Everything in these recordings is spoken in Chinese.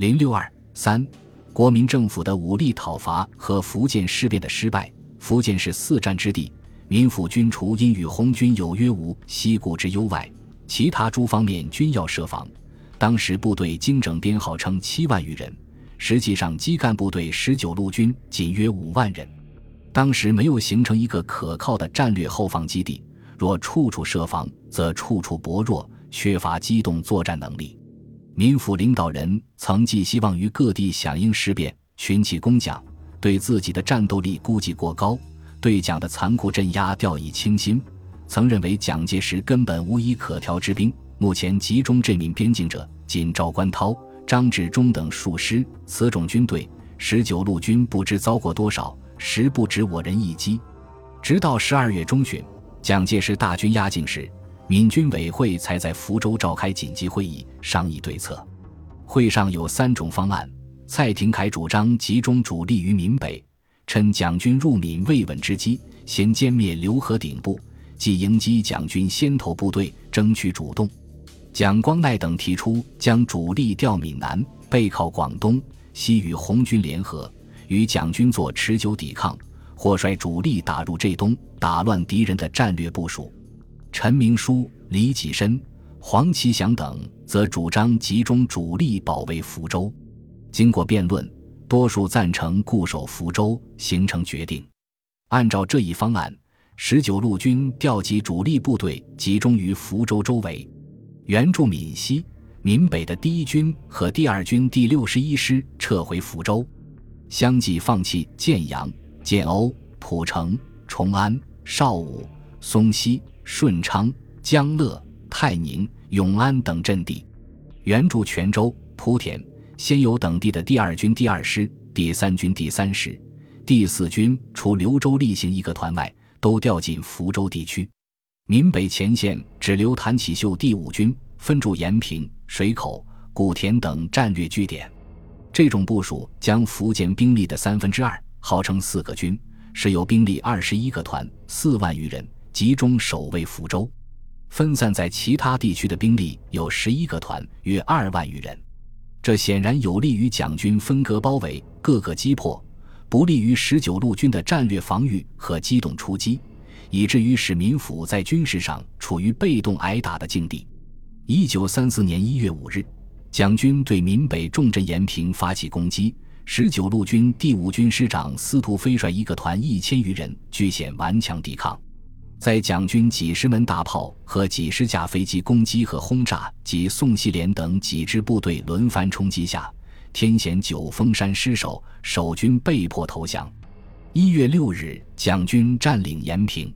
零六二三，国民政府的武力讨伐和福建事变的失败。福建是四战之地，民府军除因与红军有约无西顾之忧外，其他诸方面均要设防。当时部队精整编号称七万余人，实际上基干部队十九路军仅约五万人。当时没有形成一个可靠的战略后方基地，若处处设防，则处处薄弱，缺乏机动作战能力。民府领导人曾寄希望于各地响应事变，群起攻蒋，对自己的战斗力估计过高，对蒋的残酷镇压掉以轻心。曾认为蒋介石根本无以可调之兵，目前集中镇闽边境者，仅赵观涛、张治中等数师，此种军队，十九路军不知遭过多少。实不止我人一击，直到十二月中旬，蒋介石大军压境时，闽军委会才在福州召开紧急会议，商议对策。会上有三种方案：蔡廷锴主张集中主力于闽北，趁蒋军入闽未稳之机，先歼灭刘和顶部，即迎击蒋军先头部队，争取主动。蒋光鼐等提出将主力调闽南，背靠广东，西与红军联合。与蒋军做持久抵抗，或率主力打入浙东，打乱敌人的战略部署。陈明书、李济深、黄其祥等则主张集中主力保卫福州。经过辩论，多数赞成固守福州，形成决定。按照这一方案，十九路军调集主力部队集中于福州周围，援助闽西、闽北的第一军和第二军第六十一师撤回福州。相继放弃建阳、建瓯、蒲城、崇安、邵武、松溪、顺昌、江乐、泰宁、永安等阵地，援助泉州、莆田、仙游等地的第二军第二师、第三军第三师、第四军，除柳州例行一个团外，都调进福州地区。闽北前线只留谭启秀第五军分驻延平、水口、古田等战略据点。这种部署将福建兵力的三分之二，号称四个军，是有兵力二十一个团，四万余人，集中守卫福州；分散在其他地区的兵力有十一个团，约二万余人。这显然有利于蒋军分割包围，各个击破，不利于十九路军的战略防御和机动出击，以至于使民府在军事上处于被动挨打的境地。一九三四年一月五日。蒋军对闽北重镇延平发起攻击，十九路军第五军师长司徒飞率一个团一千余人，据险顽强抵抗。在蒋军几十门大炮和几十架飞机攻击和轰炸，及宋希濂等几支部队轮番冲击下，天险九峰山失守，守军被迫投降。一月六日，蒋军占领延平。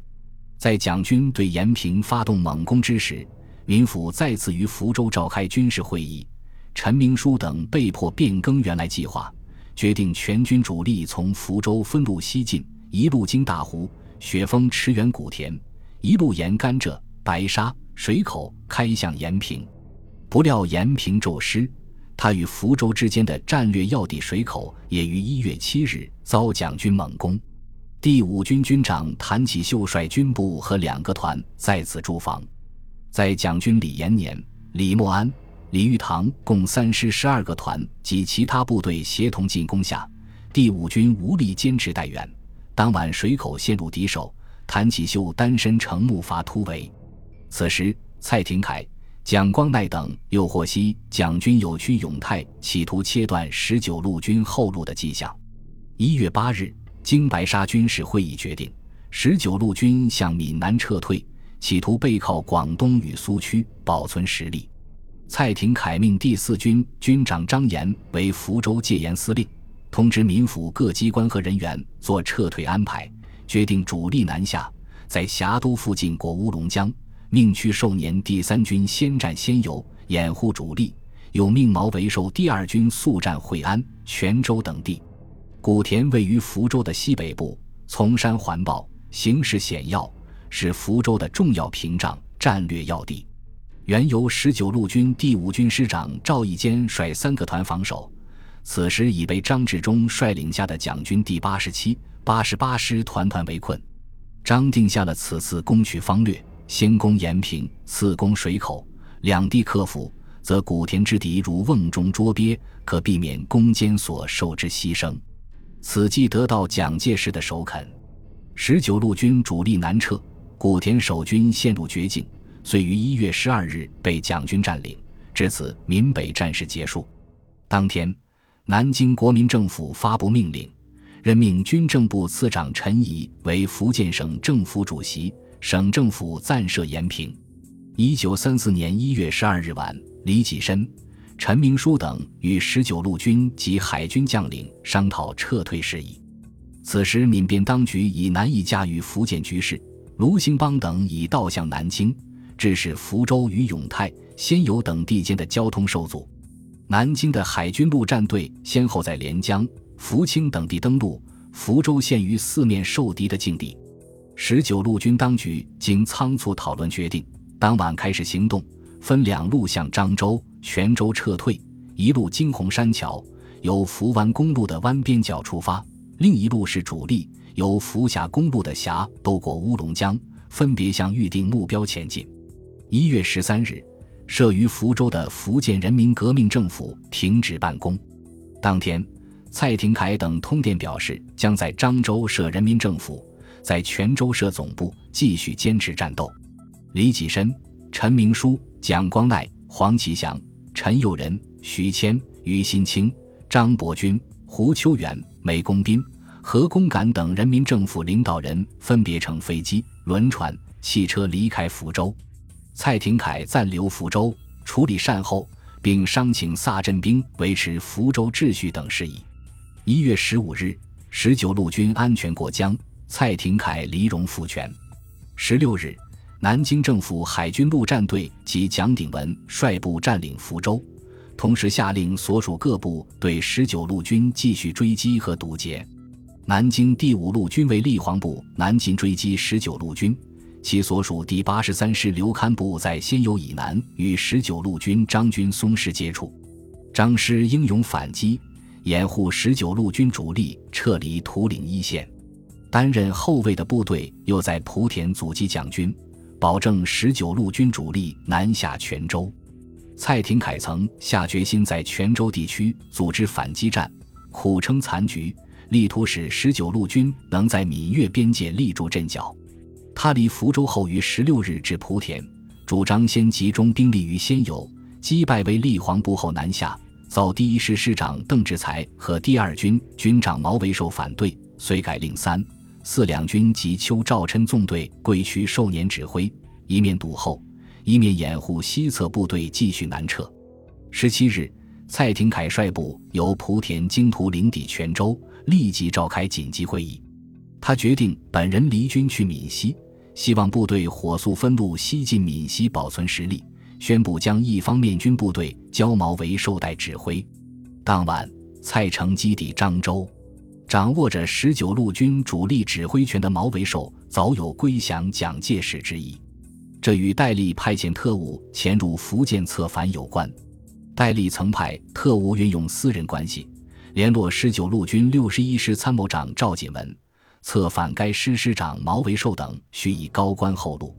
在蒋军对延平发动猛攻之时，民府再次于福州召开军事会议。陈明书等被迫变更原来计划，决定全军主力从福州分路西进，一路经大湖、雪峰驰援古田，一路沿甘蔗、白沙、水口开向延平。不料延平骤失，他与福州之间的战略要地水口也于一月七日遭蒋军猛攻。第五军军长谭启秀率军部和两个团在此驻防，在蒋军李延年、李默安。李玉堂共三师十二个团及其他部队协同进攻下，第五军无力坚持待援。当晚水口陷入敌手，谭启秀单身乘木筏突围。此时，蔡廷锴、蒋光鼐等又获悉蒋军有驱永泰，企图切断十九路军后路的迹象。一月八日，经白沙军事会议决定，十九路军向闽南撤退，企图背靠广东与苏区，保存实力。蔡廷锴命第四军军长张炎为福州戒严司令，通知民府各机关和人员做撤退安排，决定主力南下，在峡都附近过乌龙江，命去寿年第三军先战先游，掩护主力；又命毛维寿第二军速战惠安、泉州等地。古田位于福州的西北部，从山环抱，形势险要，是福州的重要屏障、战略要地。原由十九路军第五军师长赵义坚率三个团防守，此时已被张治中率领下的蒋军第八十七、八十八师团团围困。张定下了此次攻取方略：先攻延平，次攻水口，两地克服，则古田之敌如瓮中捉鳖，可避免攻坚所受之牺牲。此计得到蒋介石的首肯。十九路军主力南撤，古田守军陷入绝境，遂于一月十二日被蒋军占领。至此，闽北战事结束。当天，南京国民政府发布命令，任命军政部次长陈仪为福建省政府主席，省政府暂设延平。一九三四年一月十二日晚。李济深、陈明书等与十九路军及海军将领商讨撤退事宜。此时，闽边当局已难以驾驭福建局势，卢兴邦等已倒向南京，致使福州与永泰、仙游等地间的交通受阻。南京的海军陆战队先后在连江、福清等地登陆，福州陷于四面受敌的境地。十九路军当局经仓促讨论，决定当晚开始行动。分两路向漳州、泉州撤退，一路经洪山桥，由福湾公路的湾边角出发；另一路是主力，由福峡公路的峡渡过乌龙江，分别向预定目标前进。一月十三日，设于福州的福建人民革命政府停止办公。当天，蔡廷锴等通电表示，将在漳州设人民政府，在泉州设总部，继续坚持战斗。李济深、陈明书。蒋光鼐、黄其祥、陈佑仁、徐谦、于新清、张伯钧、胡秋元、梅公斌、何公敢等人民政府领导人分别乘飞机、轮船、汽车离开福州。蔡廷锴暂留福州处理善后，并商请萨镇兵维持福州秩序等事宜。一月十五日，十九路军安全过江，蔡廷锴离荣复权。十六日。南京政府海军陆战队及蒋鼎文率部占领福州，同时下令所属各部对十九路军继续追击和堵截。南京第五路军为立煌部南进追击十九路军，其所属第八十三师刘堪部在仙游以南与十九路军张军松师接触，张师英勇反击，掩护十九路军主力撤离图岭一线。担任后卫的部队又在莆田阻击蒋军。保证十九路军主力南下泉州，蔡廷锴曾下决心在泉州地区组织反击战，苦撑残局，力图使十九路军能在闽粤边界立住阵脚。他离福州后于十六日至莆田，主张先集中兵力于仙游，击败为立黄部后南下，遭第一师师长邓志才和第二军军长毛维寿反对，遂改令三。四两军及邱兆琛纵队归区寿年指挥，一面堵后，一面掩护西侧部队继续南撤。十七日，蔡廷锴率部由莆田经途领抵泉州，立即召开紧急会议。他决定本人离军去闽西，希望部队火速分路西进闽西，保存实力。宣布将一方面军部队交毛为寿代指挥。当晚，蔡乘机抵漳州。掌握着十九路军主力指挥权的毛维寿早有归降蒋介石之意，这与戴笠派遣特务潜入福建策反有关。戴笠曾派特务运用私人关系，联络十九路军六十一师参谋长赵锦文，策反该师师长毛维寿等，许以高官厚禄。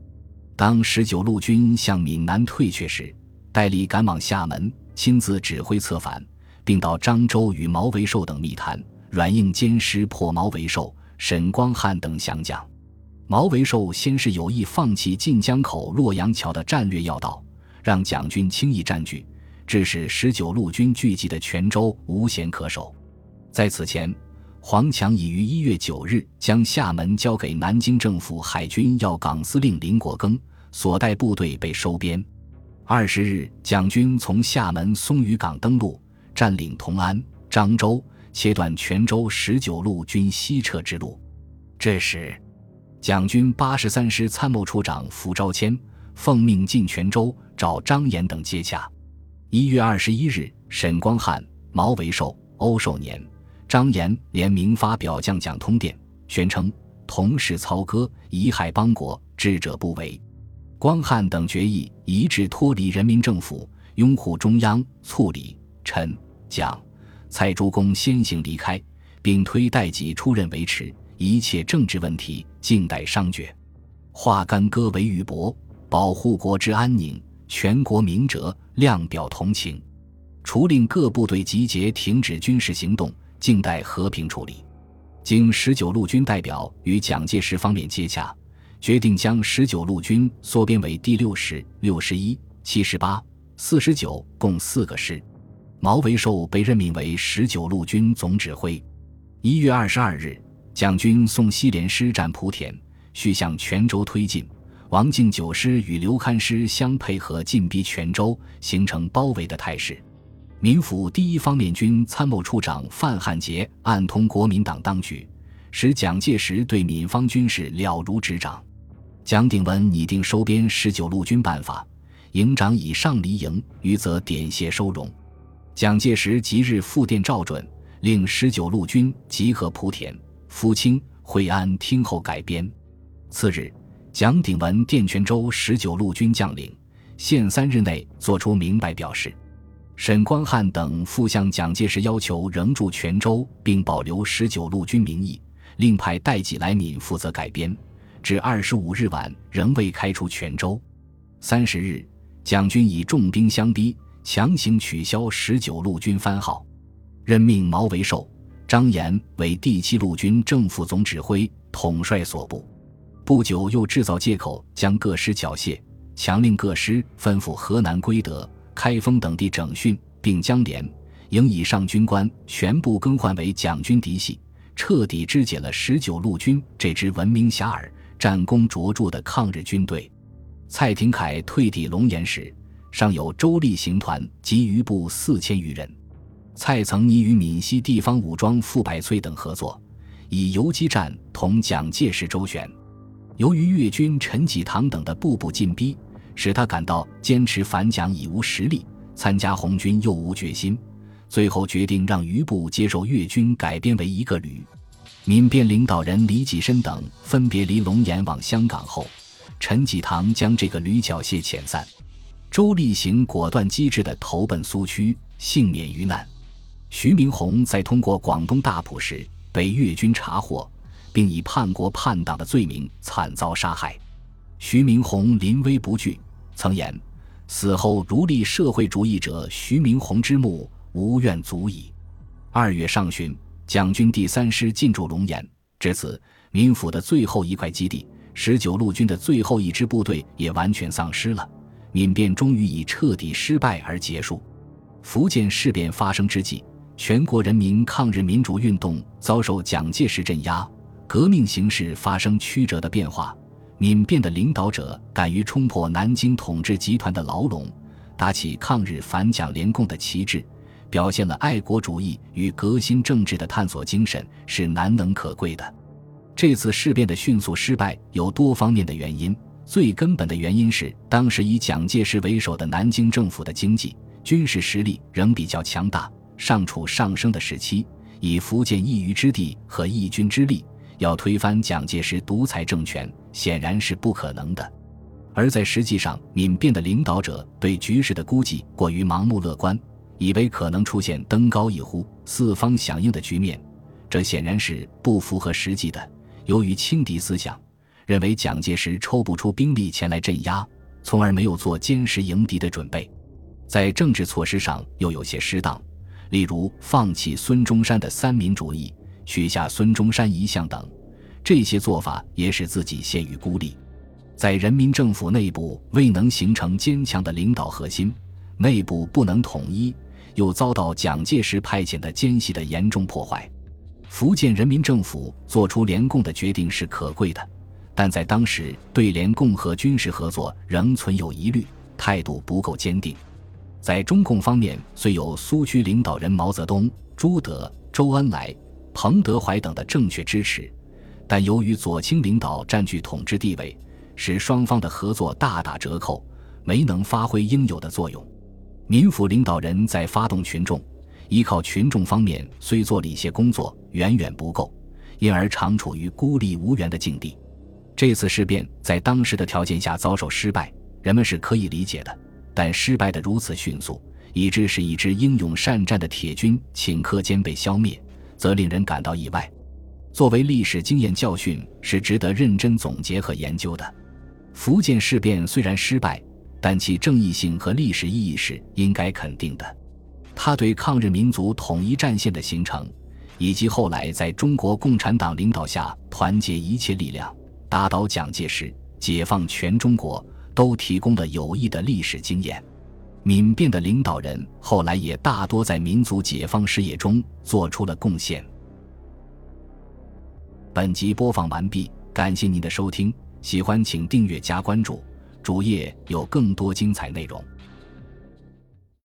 当十九路军向闽南退却时，戴笠赶往厦门，亲自指挥策反，并到漳州与毛维寿等密谈。软硬兼施，破毛维寿、沈光汉等降将。毛维寿先是有意放弃晋江口、洛阳桥的战略要道，让蒋军轻易占据，致使十九路军聚集的泉州无险可守。在此前，黄强已于一月九日将厦门交给南京政府海军要港司令林国庚，所带部队被收编。二十日，蒋军从厦门松屿港登陆，占领同安、漳州。切断泉州十九路军西撤之路。这时，蒋军八十三师参谋处长符昭谦奉命进泉州找张炎等接洽。一月二十一日，沈光汉、毛维寿、欧寿年、张炎联名发表将蒋通电，宣称同是操戈，贻害邦国，智者不为。光汉等决议一致脱离人民政府，拥护中央，促李、陈、蒋。蔡诸公先行离开，并推戴己出任维持一切政治问题，静待商决。化干戈为玉帛，保护国之安宁，全国明哲，量表同情，除令各部队集结，停止军事行动，静待和平处理。经十九路军代表与蒋介石方面接洽，决定将十九路军缩编为第六师、六十一、七十八、四十九共四个师。毛维寿被任命为十九路军总指挥。一月二十二日，蒋军送西连师战莆田，续向泉州推进。王敬九师与刘戡师相配合，进逼泉州，形成包围的态势。民府第一方面军参谋处长范汉杰暗通国民党当局，使蒋介石对闽方军事了如指掌。蒋鼎文拟定收编十九路军办法，营长以上离营，余则点谢收容。蒋介石即日复电照准，令十九路军集合莆田、福清、惠安听候改编。次日，蒋鼎文电泉州十九路军将领，限三日内作出明白表示。沈光汉等复向蒋介石要求仍驻泉州，并保留十九路军名义，另派戴季来闽负责改编。至二十五日晚，仍未开出泉州。三十日，蒋军以重兵相逼，强行取消十九路军番号，任命毛维寿、张炎为第七路军正副总指挥，统帅所部。不久，又制造借口将各师缴械，强令各师吩咐河南归德。开封等地整训，并将连营以上军官全部更换为蒋军嫡系，彻底肢解了十九路军这支闻名遐迩、战功卓著的抗日军队。蔡廷锴退抵龙岩时，尚有周立行团及余部四千余人。蔡曾拟与闽西地方武装傅百岁等合作，以游击战同蒋介石周旋。由于粤军陈济棠等的步步进逼。使他感到坚持反蒋已无实力，参加红军又无决心，最后决定让余部接受粤军改编为一个旅。闽边领导人李济深等分别离龙岩往香港后，陈济棠将这个旅缴械遣散，周立行果断机智地投奔苏区，幸免于难。徐明宏在通过广东大埔时被粤军查获，并以叛国叛党的罪名惨遭杀害。徐明宏临危不惧。曾言：“死后如立社会主义者徐明宏之墓，无怨足矣。”二月上旬，蒋军第三师进驻龙岩，至此，民府的最后一块基地，十九路军的最后一支部队也完全丧失了。闽变终于以彻底失败而结束。福建事变发生之际，全国人民抗日民主运动遭受蒋介石镇压，革命形势发生曲折的变化。闽变的领导者敢于冲破南京统治集团的牢笼，打起抗日反蒋联共的旗帜，表现了爱国主义与革新政治的探索精神，是难能可贵的。这次事变的迅速失败有多方面的原因，最根本的原因是当时以蒋介石为首的南京政府的经济、军事实力仍比较强大，尚处上升的时期，以福建一隅之地和一军之力。要推翻蒋介石独裁政权，显然是不可能的。而在实际上，闽变的领导者对局势的估计过于盲目乐观，以为可能出现登高一呼、四方响应的局面，这显然是不符合实际的。由于轻敌思想，认为蒋介石抽不出兵力前来镇压，从而没有做坚实迎敌的准备。在政治措施上又有些失当，例如放弃孙中山的三民主义。取下孙中山遗像等，这些做法也使自己陷于孤立，在人民政府内部未能形成坚强的领导核心，内部不能统一，又遭到蒋介石派遣的奸细的严重破坏。福建人民政府做出联共的决定是可贵的，但在当时对联共和军事合作仍存有疑虑，态度不够坚定。在中共方面，虽有苏区领导人毛泽东、朱德、周恩来。彭德怀等的正确支持，但由于左倾领导占据统治地位，使双方的合作大打折扣，没能发挥应有的作用。民府领导人在发动群众、依靠群众方面虽做了一些工作，远远不够，因而常处于孤立无援的境地。这次事变在当时的条件下遭受失败，人们是可以理解的。但失败的如此迅速，以致是一支英勇善战的铁军顷刻间被消灭。则令人感到意外。作为历史经验教训，是值得认真总结和研究的。福建事变虽然失败，但其正义性和历史意义是应该肯定的。他对抗日民族统一战线的形成，以及后来在中国共产党领导下团结一切力量、打倒蒋介石、解放全中国，都提供了有益的历史经验。闽变的领导人后来也大多在民族解放事业中做出了贡献。本集播放完毕，感谢您的收听，喜欢请订阅加关注，主页有更多精彩内容。